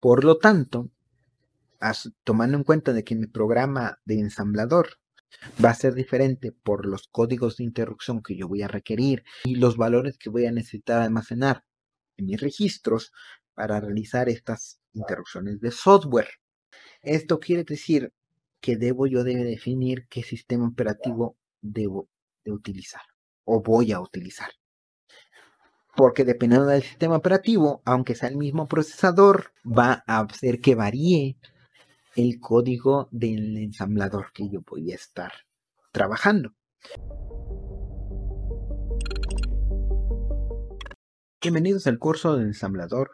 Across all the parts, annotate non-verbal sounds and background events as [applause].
Por lo tanto, tomando en cuenta de que mi programa de ensamblador va a ser diferente por los códigos de interrupción que yo voy a requerir y los valores que voy a necesitar almacenar en mis registros para realizar estas interrupciones de software. Esto quiere decir que debo yo de definir qué sistema operativo debo de utilizar o voy a utilizar. Porque dependiendo del sistema operativo, aunque sea el mismo procesador, va a hacer que varíe el código del ensamblador que yo voy a estar trabajando. Bienvenidos al curso del ensamblador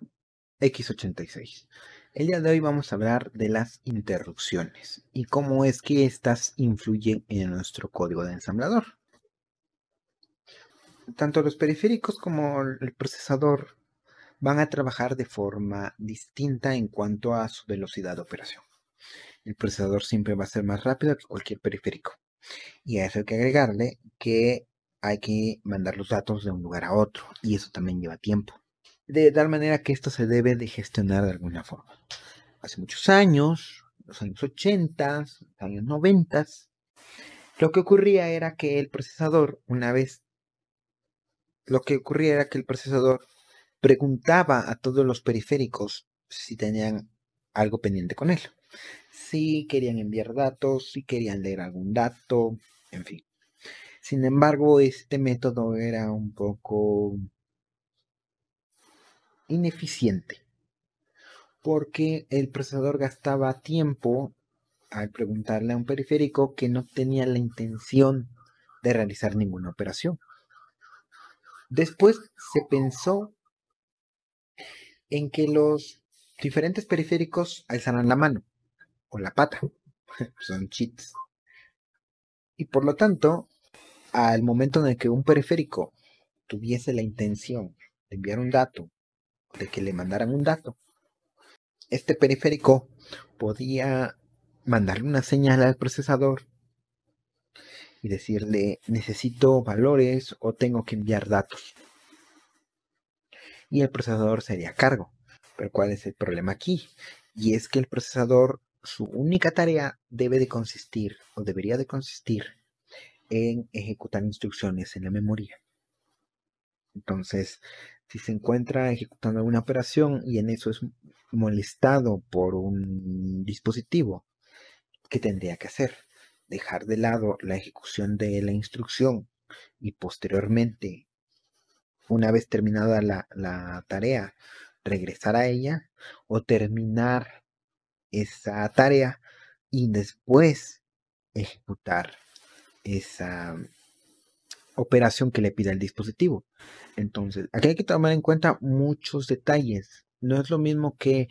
X86. El día de hoy vamos a hablar de las interrupciones y cómo es que éstas influyen en nuestro código de ensamblador. Tanto los periféricos como el procesador van a trabajar de forma distinta en cuanto a su velocidad de operación el procesador siempre va a ser más rápido que cualquier periférico. Y a eso hay que agregarle que hay que mandar los datos de un lugar a otro y eso también lleva tiempo. De tal manera que esto se debe de gestionar de alguna forma. Hace muchos años, los años 80, los años 90, lo que ocurría era que el procesador, una vez, lo que ocurría era que el procesador preguntaba a todos los periféricos si tenían algo pendiente con él si querían enviar datos, si querían leer algún dato, en fin. Sin embargo, este método era un poco ineficiente porque el procesador gastaba tiempo al preguntarle a un periférico que no tenía la intención de realizar ninguna operación. Después se pensó en que los diferentes periféricos alzaran la mano la pata. [laughs] Son cheats. Y por lo tanto, al momento en el que un periférico tuviese la intención de enviar un dato, de que le mandaran un dato, este periférico podía mandarle una señal al procesador y decirle necesito valores o tengo que enviar datos. Y el procesador sería cargo. Pero ¿cuál es el problema aquí? Y es que el procesador su única tarea debe de consistir o debería de consistir en ejecutar instrucciones en la memoria. Entonces, si se encuentra ejecutando alguna operación y en eso es molestado por un dispositivo, ¿qué tendría que hacer? Dejar de lado la ejecución de la instrucción y posteriormente, una vez terminada la, la tarea, regresar a ella o terminar esa tarea y después ejecutar esa operación que le pida el dispositivo. Entonces, aquí hay que tomar en cuenta muchos detalles. No es lo mismo que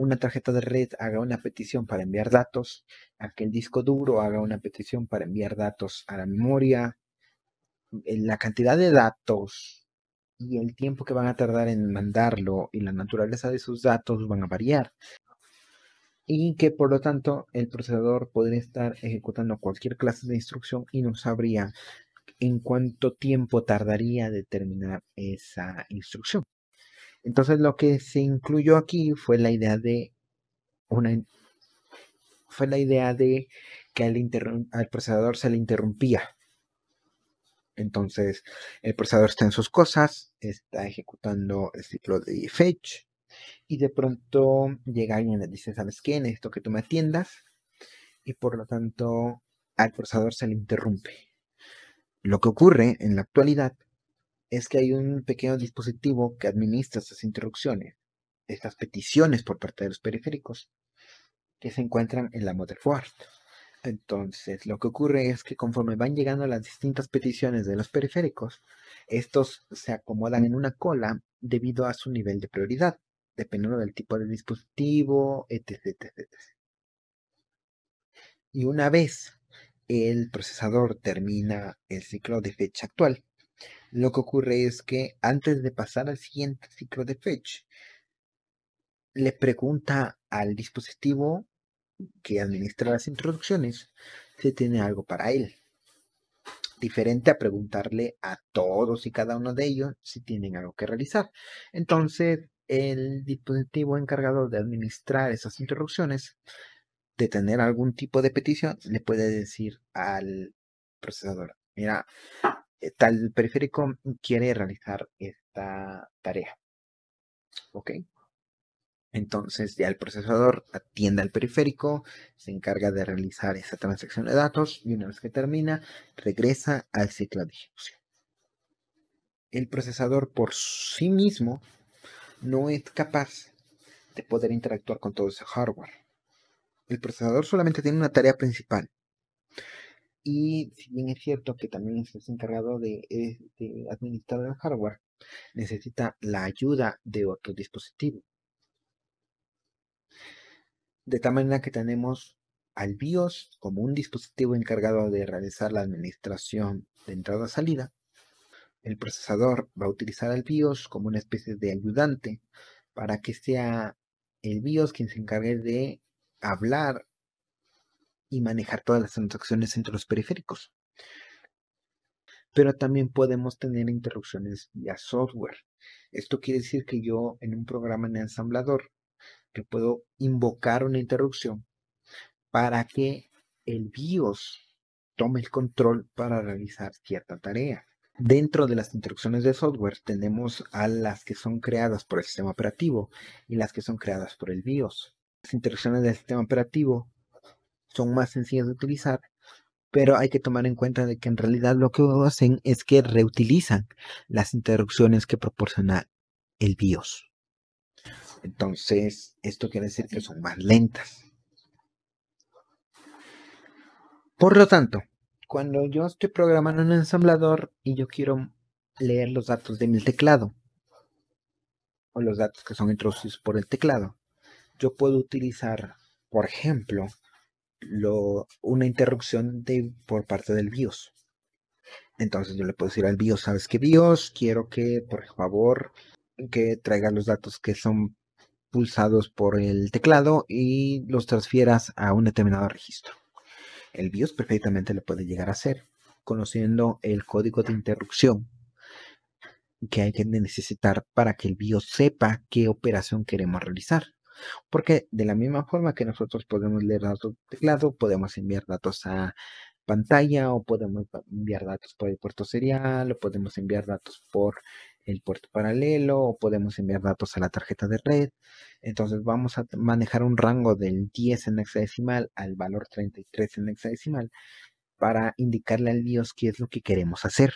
una tarjeta de red haga una petición para enviar datos, a que el disco duro haga una petición para enviar datos a la memoria. La cantidad de datos y el tiempo que van a tardar en mandarlo y la naturaleza de sus datos van a variar y que por lo tanto el procesador podría estar ejecutando cualquier clase de instrucción y no sabría en cuánto tiempo tardaría determinar esa instrucción. Entonces lo que se incluyó aquí fue la idea de una fue la idea de que al, al procesador se le interrumpía. Entonces el procesador está en sus cosas, está ejecutando el ciclo de fetch, y de pronto llega alguien y dice, ¿sabes qué? Necesito que tú me atiendas y por lo tanto al procesador se le interrumpe. Lo que ocurre en la actualidad es que hay un pequeño dispositivo que administra estas interrupciones, estas peticiones por parte de los periféricos, que se encuentran en la motherboard. Entonces, lo que ocurre es que conforme van llegando las distintas peticiones de los periféricos, estos se acomodan en una cola debido a su nivel de prioridad dependiendo del tipo de dispositivo, etc, etc, Y una vez el procesador termina el ciclo de fetch actual, lo que ocurre es que antes de pasar al siguiente ciclo de fetch, le pregunta al dispositivo que administra las introducciones si tiene algo para él. Diferente a preguntarle a todos y cada uno de ellos si tienen algo que realizar. Entonces, el dispositivo encargado de administrar esas interrupciones, de tener algún tipo de petición, le puede decir al procesador, mira, tal periférico quiere realizar esta tarea. ¿Ok? Entonces ya el procesador atiende al periférico, se encarga de realizar esa transacción de datos y una vez que termina, regresa al ciclo de ejecución. El procesador por sí mismo no es capaz de poder interactuar con todo ese hardware. El procesador solamente tiene una tarea principal. Y si bien es cierto que también es encargado de, eh, de administrar el hardware, necesita la ayuda de otro dispositivo de tal manera que tenemos al BIOS como un dispositivo encargado de realizar la administración de entrada-salida. El procesador va a utilizar al BIOS como una especie de ayudante para que sea el BIOS quien se encargue de hablar y manejar todas las transacciones entre los periféricos. Pero también podemos tener interrupciones vía software. Esto quiere decir que yo en un programa en ensamblador puedo invocar una interrupción para que el BIOS tome el control para realizar cierta tarea. Dentro de las instrucciones de software tenemos a las que son creadas por el sistema operativo y las que son creadas por el BIOS. Las instrucciones del sistema operativo son más sencillas de utilizar, pero hay que tomar en cuenta de que en realidad lo que hacen es que reutilizan las interrupciones que proporciona el BIOS. Entonces, esto quiere decir que son más lentas. Por lo tanto, cuando yo estoy programando un ensamblador y yo quiero leer los datos de mi teclado, o los datos que son introducidos por el teclado, yo puedo utilizar, por ejemplo, una interrupción de, por parte del BIOS. Entonces yo le puedo decir al BIOS, ¿sabes qué BIOS? Quiero que, por favor, que traiga los datos que son pulsados por el teclado y los transfieras a un determinado registro. El BIOS perfectamente lo puede llegar a hacer, conociendo el código de interrupción que hay que necesitar para que el BIOS sepa qué operación queremos realizar. Porque de la misma forma que nosotros podemos leer datos del teclado, podemos enviar datos a pantalla o podemos enviar datos por el puerto serial o podemos enviar datos por el puerto paralelo o podemos enviar datos a la tarjeta de red. Entonces vamos a manejar un rango del 10 en hexadecimal al valor 33 en hexadecimal para indicarle al BIOS qué es lo que queremos hacer.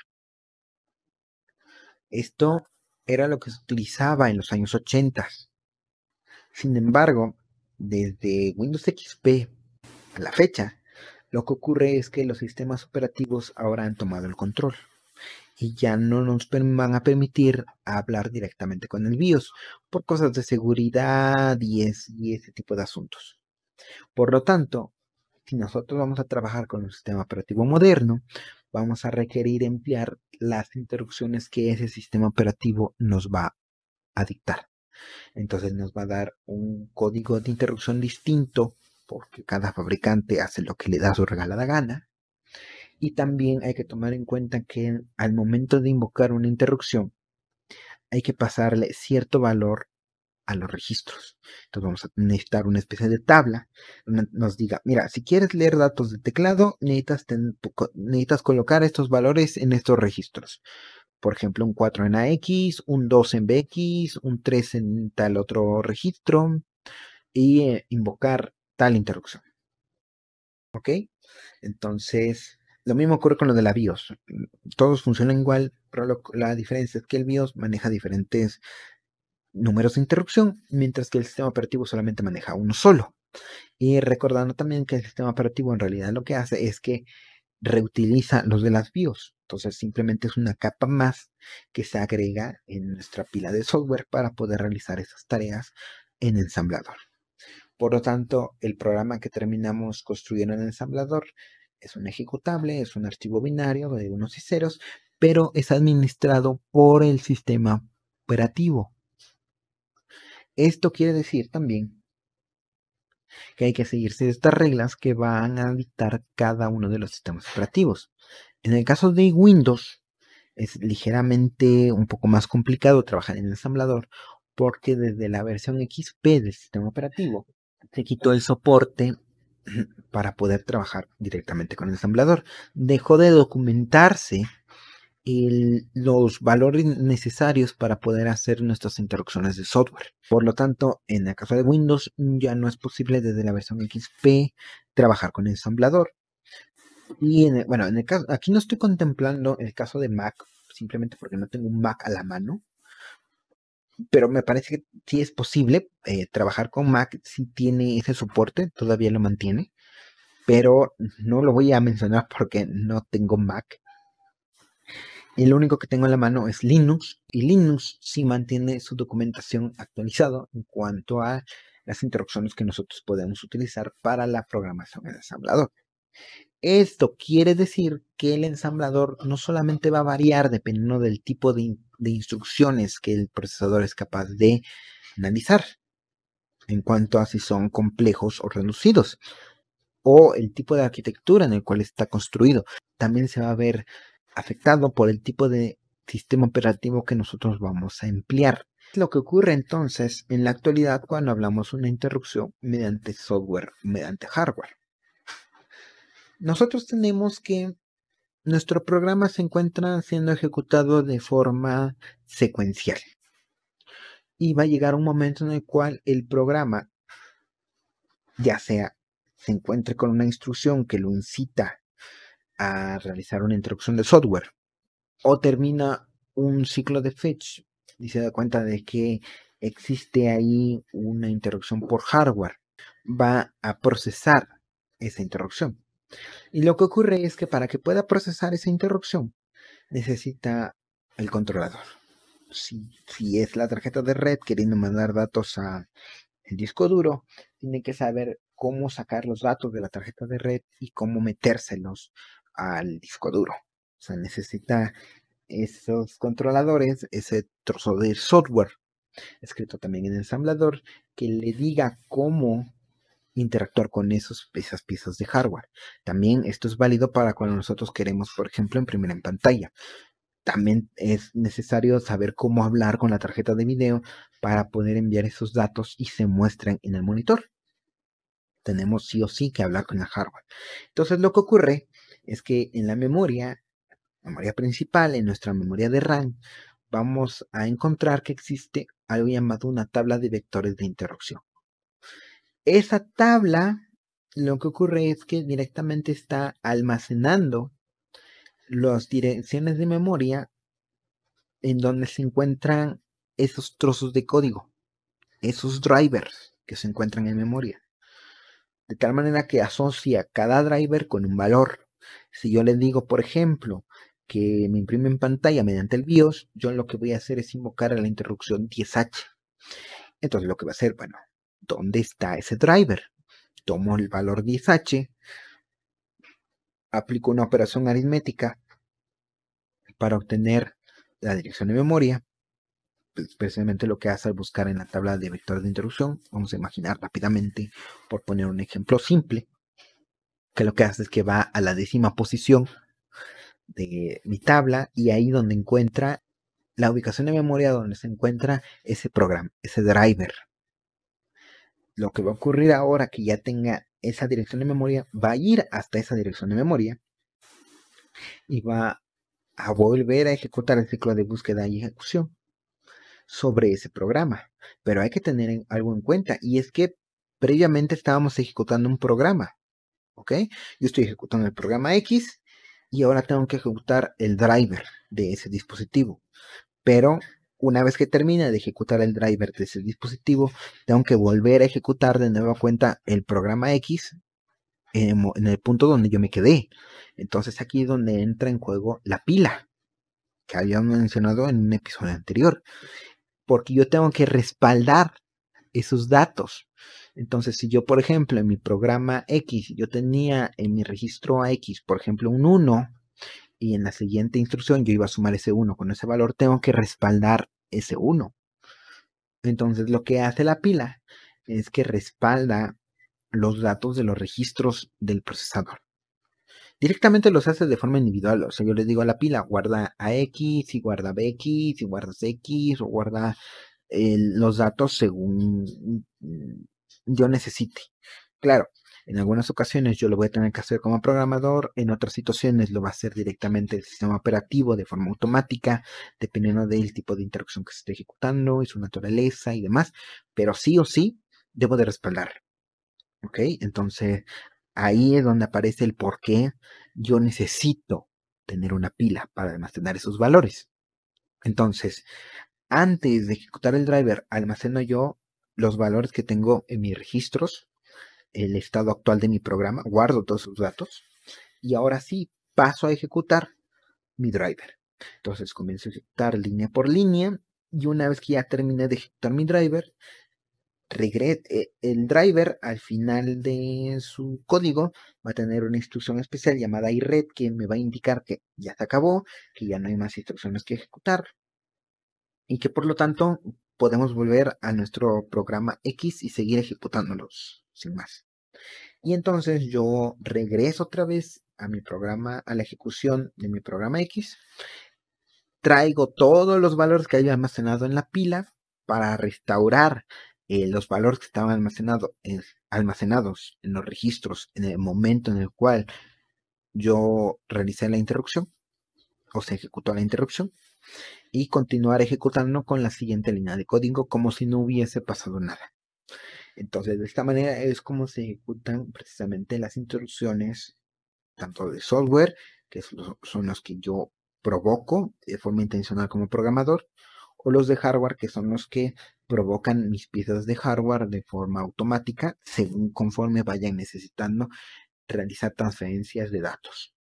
Esto era lo que se utilizaba en los años 80. Sin embargo, desde Windows XP a la fecha, lo que ocurre es que los sistemas operativos ahora han tomado el control y ya no nos van a permitir hablar directamente con el BIOS por cosas de seguridad y, ese tipo de asuntos. Por lo tanto, si nosotros vamos a trabajar con un sistema operativo moderno, vamos a requerir emplear las interrupciones que ese sistema operativo nos va a dictar. Entonces nos va a dar un código de interrupción distinto porque cada fabricante hace lo que le da su regalada gana. Y también hay que tomar en cuenta que al momento de invocar una interrupción, hay que pasarle cierto valor a los registros. Entonces vamos a necesitar una especie de tabla donde nos diga, mira, si quieres leer datos de teclado, necesitas, necesitas colocar estos valores en estos registros. Por ejemplo, un 4 en AX, un 2 en BX, un 3 en tal otro registro y eh, invocar tal interrupción. ¿Ok? Entonces, lo mismo ocurre con lo de la BIOS. Todos funcionan igual, pero la diferencia es que el BIOS maneja diferentes números de interrupción, mientras que el sistema operativo solamente maneja uno solo. Y recordando también que el sistema operativo en realidad lo que hace es que reutiliza los de las BIOS. Entonces simplemente es una capa más que se agrega en nuestra pila de software para poder realizar esas tareas en ensamblador. Por lo tanto, el programa que terminamos construyendo en ensamblador es un ejecutable, es un archivo binario de unos y ceros, pero es administrado por el sistema operativo. Esto quiere decir también que hay que seguirse estas reglas que van a dictar cada uno de los sistemas operativos. En el caso de Windows, es ligeramente un poco más complicado trabajar en el ensamblador porque desde la versión XP del sistema operativo se quitó el soporte [clears throat] para poder trabajar directamente con el ensamblador. Dejó de documentarse los valores necesarios para poder hacer nuestras interrupciones de software. Por lo tanto, en el caso de Windows ya no es posible desde la versión XP trabajar con el ensamblador. Y bueno, en el caso, aquí no estoy contemplando el caso de Mac, simplemente porque no tengo un Mac a la mano. Pero me parece que sí es posible eh, trabajar con Mac, si tiene ese soporte, todavía lo mantiene. Pero no lo voy a mencionar porque no tengo Mac. Y lo único que tengo en la mano es Linux. Y Linux sí mantiene su documentación actualizada en cuanto a las interrupciones que nosotros podemos utilizar para la programación en ensamblador. Esto quiere decir que el ensamblador no solamente va a variar dependiendo del tipo de, instrucciones que el procesador es capaz de analizar, en cuanto a si son complejos o reducidos, o el tipo de arquitectura en el cual está construido. También se va a ver afectado por el tipo de sistema operativo que nosotros vamos a emplear. Lo que ocurre entonces en la actualidad cuando hablamos de una interrupción mediante software, mediante hardware. Nosotros tenemos que nuestro programa se encuentra siendo ejecutado de forma secuencial. Y va a llegar un momento en el cual el programa, ya sea se encuentre con una instrucción que lo incita a realizar una interrupción de software o termina un ciclo de fetch y se da cuenta de que existe ahí una interrupción por hardware, va a procesar esa interrupción. Y lo que ocurre es que para que pueda procesar esa interrupción, necesita el controlador. Si, es la tarjeta de red queriendo mandar datos al disco duro, tiene que saber cómo sacar los datos de la tarjeta de red y cómo metérselos al disco duro. O sea, necesita esos controladores, ese trozo de software escrito también en ensamblador que le diga cómo interactuar con esos, esas piezas de hardware. También esto es válido para cuando nosotros queremos, por ejemplo, imprimir en pantalla. También es necesario saber cómo hablar con la tarjeta de video para poder enviar esos datos y se muestren en el monitor. Tenemos sí o sí que hablar con el hardware. Entonces lo que ocurre es que en la memoria, memoria principal, en nuestra memoria de RAM, vamos a encontrar que existe algo llamado una tabla de vectores de interrupción. Esa tabla, lo que ocurre es que directamente está almacenando las direcciones de memoria en donde se encuentran esos trozos de código, esos drivers que se encuentran en memoria. De tal manera que asocia cada driver con un valor. Si yo le digo, por ejemplo, que me imprime en pantalla mediante el BIOS, yo lo que voy a hacer es invocar a la interrupción 10H. Entonces lo que va a hacer, bueno, ¿dónde está ese driver? Tomo el valor 10H, aplico una operación aritmética para obtener la dirección de memoria. Pues, precisamente lo que hace al buscar en la tabla de vectores de interrupción. Vamos a imaginar rápidamente, por poner un ejemplo simple, que lo que hace es que va a la décima posición de mi tabla y ahí donde encuentra la ubicación de memoria donde se encuentra ese programa, ese driver. Lo que va a ocurrir ahora que ya tenga esa dirección de memoria, va a ir hasta esa dirección de memoria y va a volver a ejecutar el ciclo de búsqueda y ejecución sobre ese programa. Pero hay que tener algo en cuenta y es que previamente estábamos ejecutando un programa ¿ok? Yo estoy ejecutando el programa X y ahora tengo que ejecutar el driver de ese dispositivo. Pero una vez que termine de ejecutar el driver de ese dispositivo, tengo que volver a ejecutar de nueva cuenta el programa X en, el punto donde yo me quedé. Entonces aquí es donde entra en juego la pila que habíamos mencionado en un episodio anterior. Porque yo tengo que respaldar esos datos. Entonces, si yo, por ejemplo, en mi programa X, yo tenía en mi registro AX, por ejemplo, un 1, y en la siguiente instrucción yo iba a sumar ese 1 con ese valor, tengo que respaldar ese 1. Entonces, lo que hace la pila es que respalda los datos de los registros del procesador. Directamente los hace de forma individual. O sea, yo le digo a la pila, guarda AX, y guarda BX, y guarda X, o guarda los datos según yo necesite. Claro, en algunas ocasiones yo lo voy a tener que hacer como programador, en otras situaciones lo va a hacer directamente el sistema operativo de forma automática, dependiendo del tipo de interacción que se esté ejecutando y su naturaleza y demás, pero sí o sí debo de respaldar. ¿Ok? Entonces, ahí es donde aparece el por qué yo necesito tener una pila para almacenar esos valores. Entonces, antes de ejecutar el driver, almaceno yo los valores que tengo en mis registros, el estado actual de mi programa, guardo todos esos datos y ahora sí paso a ejecutar mi driver. Entonces comienzo a ejecutar línea por línea y una vez que ya terminé de ejecutar mi driver, eh, el driver al final de su código va a tener una instrucción especial llamada iRed que me va a indicar que ya se acabó, que ya no hay más instrucciones que ejecutar y que por lo tanto podemos volver a nuestro programa X y seguir ejecutándolos sin más. Y entonces yo regreso otra vez a mi programa, a la ejecución de mi programa X, traigo todos los valores que había almacenado en la pila para restaurar eh, los valores que estaban almacenados en los registros en el momento en el cual yo realicé la interrupción o se ejecutó la interrupción y continuar ejecutando con la siguiente línea de código como si no hubiese pasado nada. Entonces, de esta manera es como se ejecutan precisamente las instrucciones tanto de software, que son los que yo provoco de forma intencional como programador, o los de hardware, que son los que provocan mis piezas de hardware de forma automática, según conforme vayan necesitando realizar transferencias de datos.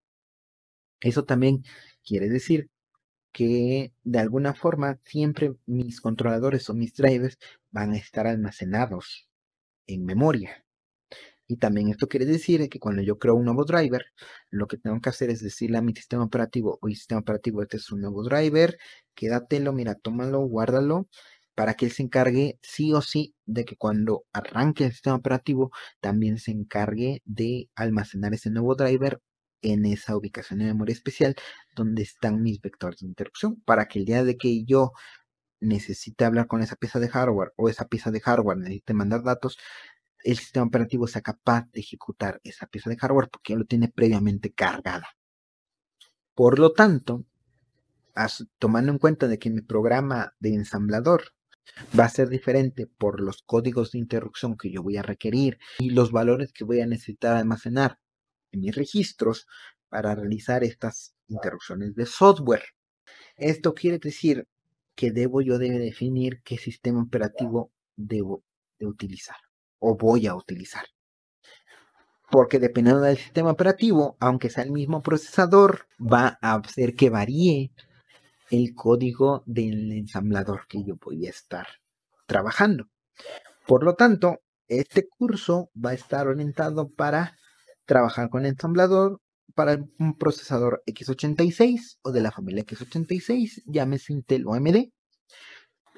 Eso también quiere decir que de alguna forma siempre mis controladores o mis drivers van a estar almacenados en memoria. Y también esto quiere decir que cuando yo creo un nuevo driver, lo que tengo que hacer es decirle a mi sistema operativo, oye, sistema operativo, este es un nuevo driver, quédatelo, mira, tómalo, guárdalo, para que él se encargue sí o sí de que cuando arranque el sistema operativo, también se encargue de almacenar ese nuevo driver en esa ubicación de memoria especial donde están mis vectores de interrupción, para que el día de que yo necesite hablar con esa pieza de hardware o esa pieza de hardware necesite mandar datos, el sistema operativo sea capaz de ejecutar esa pieza de hardware porque lo tiene previamente cargada. Por lo tanto, tomando en cuenta de que mi programa de ensamblador va a ser diferente por los códigos de interrupción que yo voy a requerir y los valores que voy a necesitar almacenar en mis registros para realizar estas interrupciones de software. Esto quiere decir que debo yo de definir qué sistema operativo debo de utilizar o voy a utilizar. Porque dependiendo del sistema operativo, aunque sea el mismo procesador, va a hacer que varíe el código del ensamblador que yo voy a estar trabajando. Por lo tanto, este curso va a estar orientado para trabajar con ensamblador para un procesador x86 o de la familia x86, llámese Intel o AMD,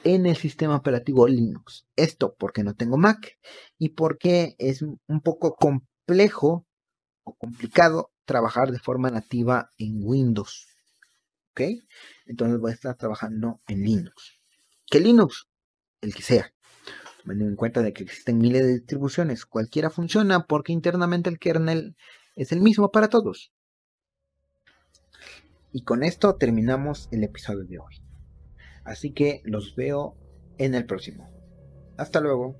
en el sistema operativo Linux. Esto porque no tengo Mac y porque es un poco complejo o complicado trabajar de forma nativa en Windows. ¿Ok? Entonces voy a estar trabajando en Linux. ¿Qué Linux? El que sea. Teniendo en cuenta de que existen miles de distribuciones, cualquiera funciona porque internamente el kernel es el mismo para todos. Y con esto terminamos el episodio de hoy. Así que los veo en el próximo. Hasta luego.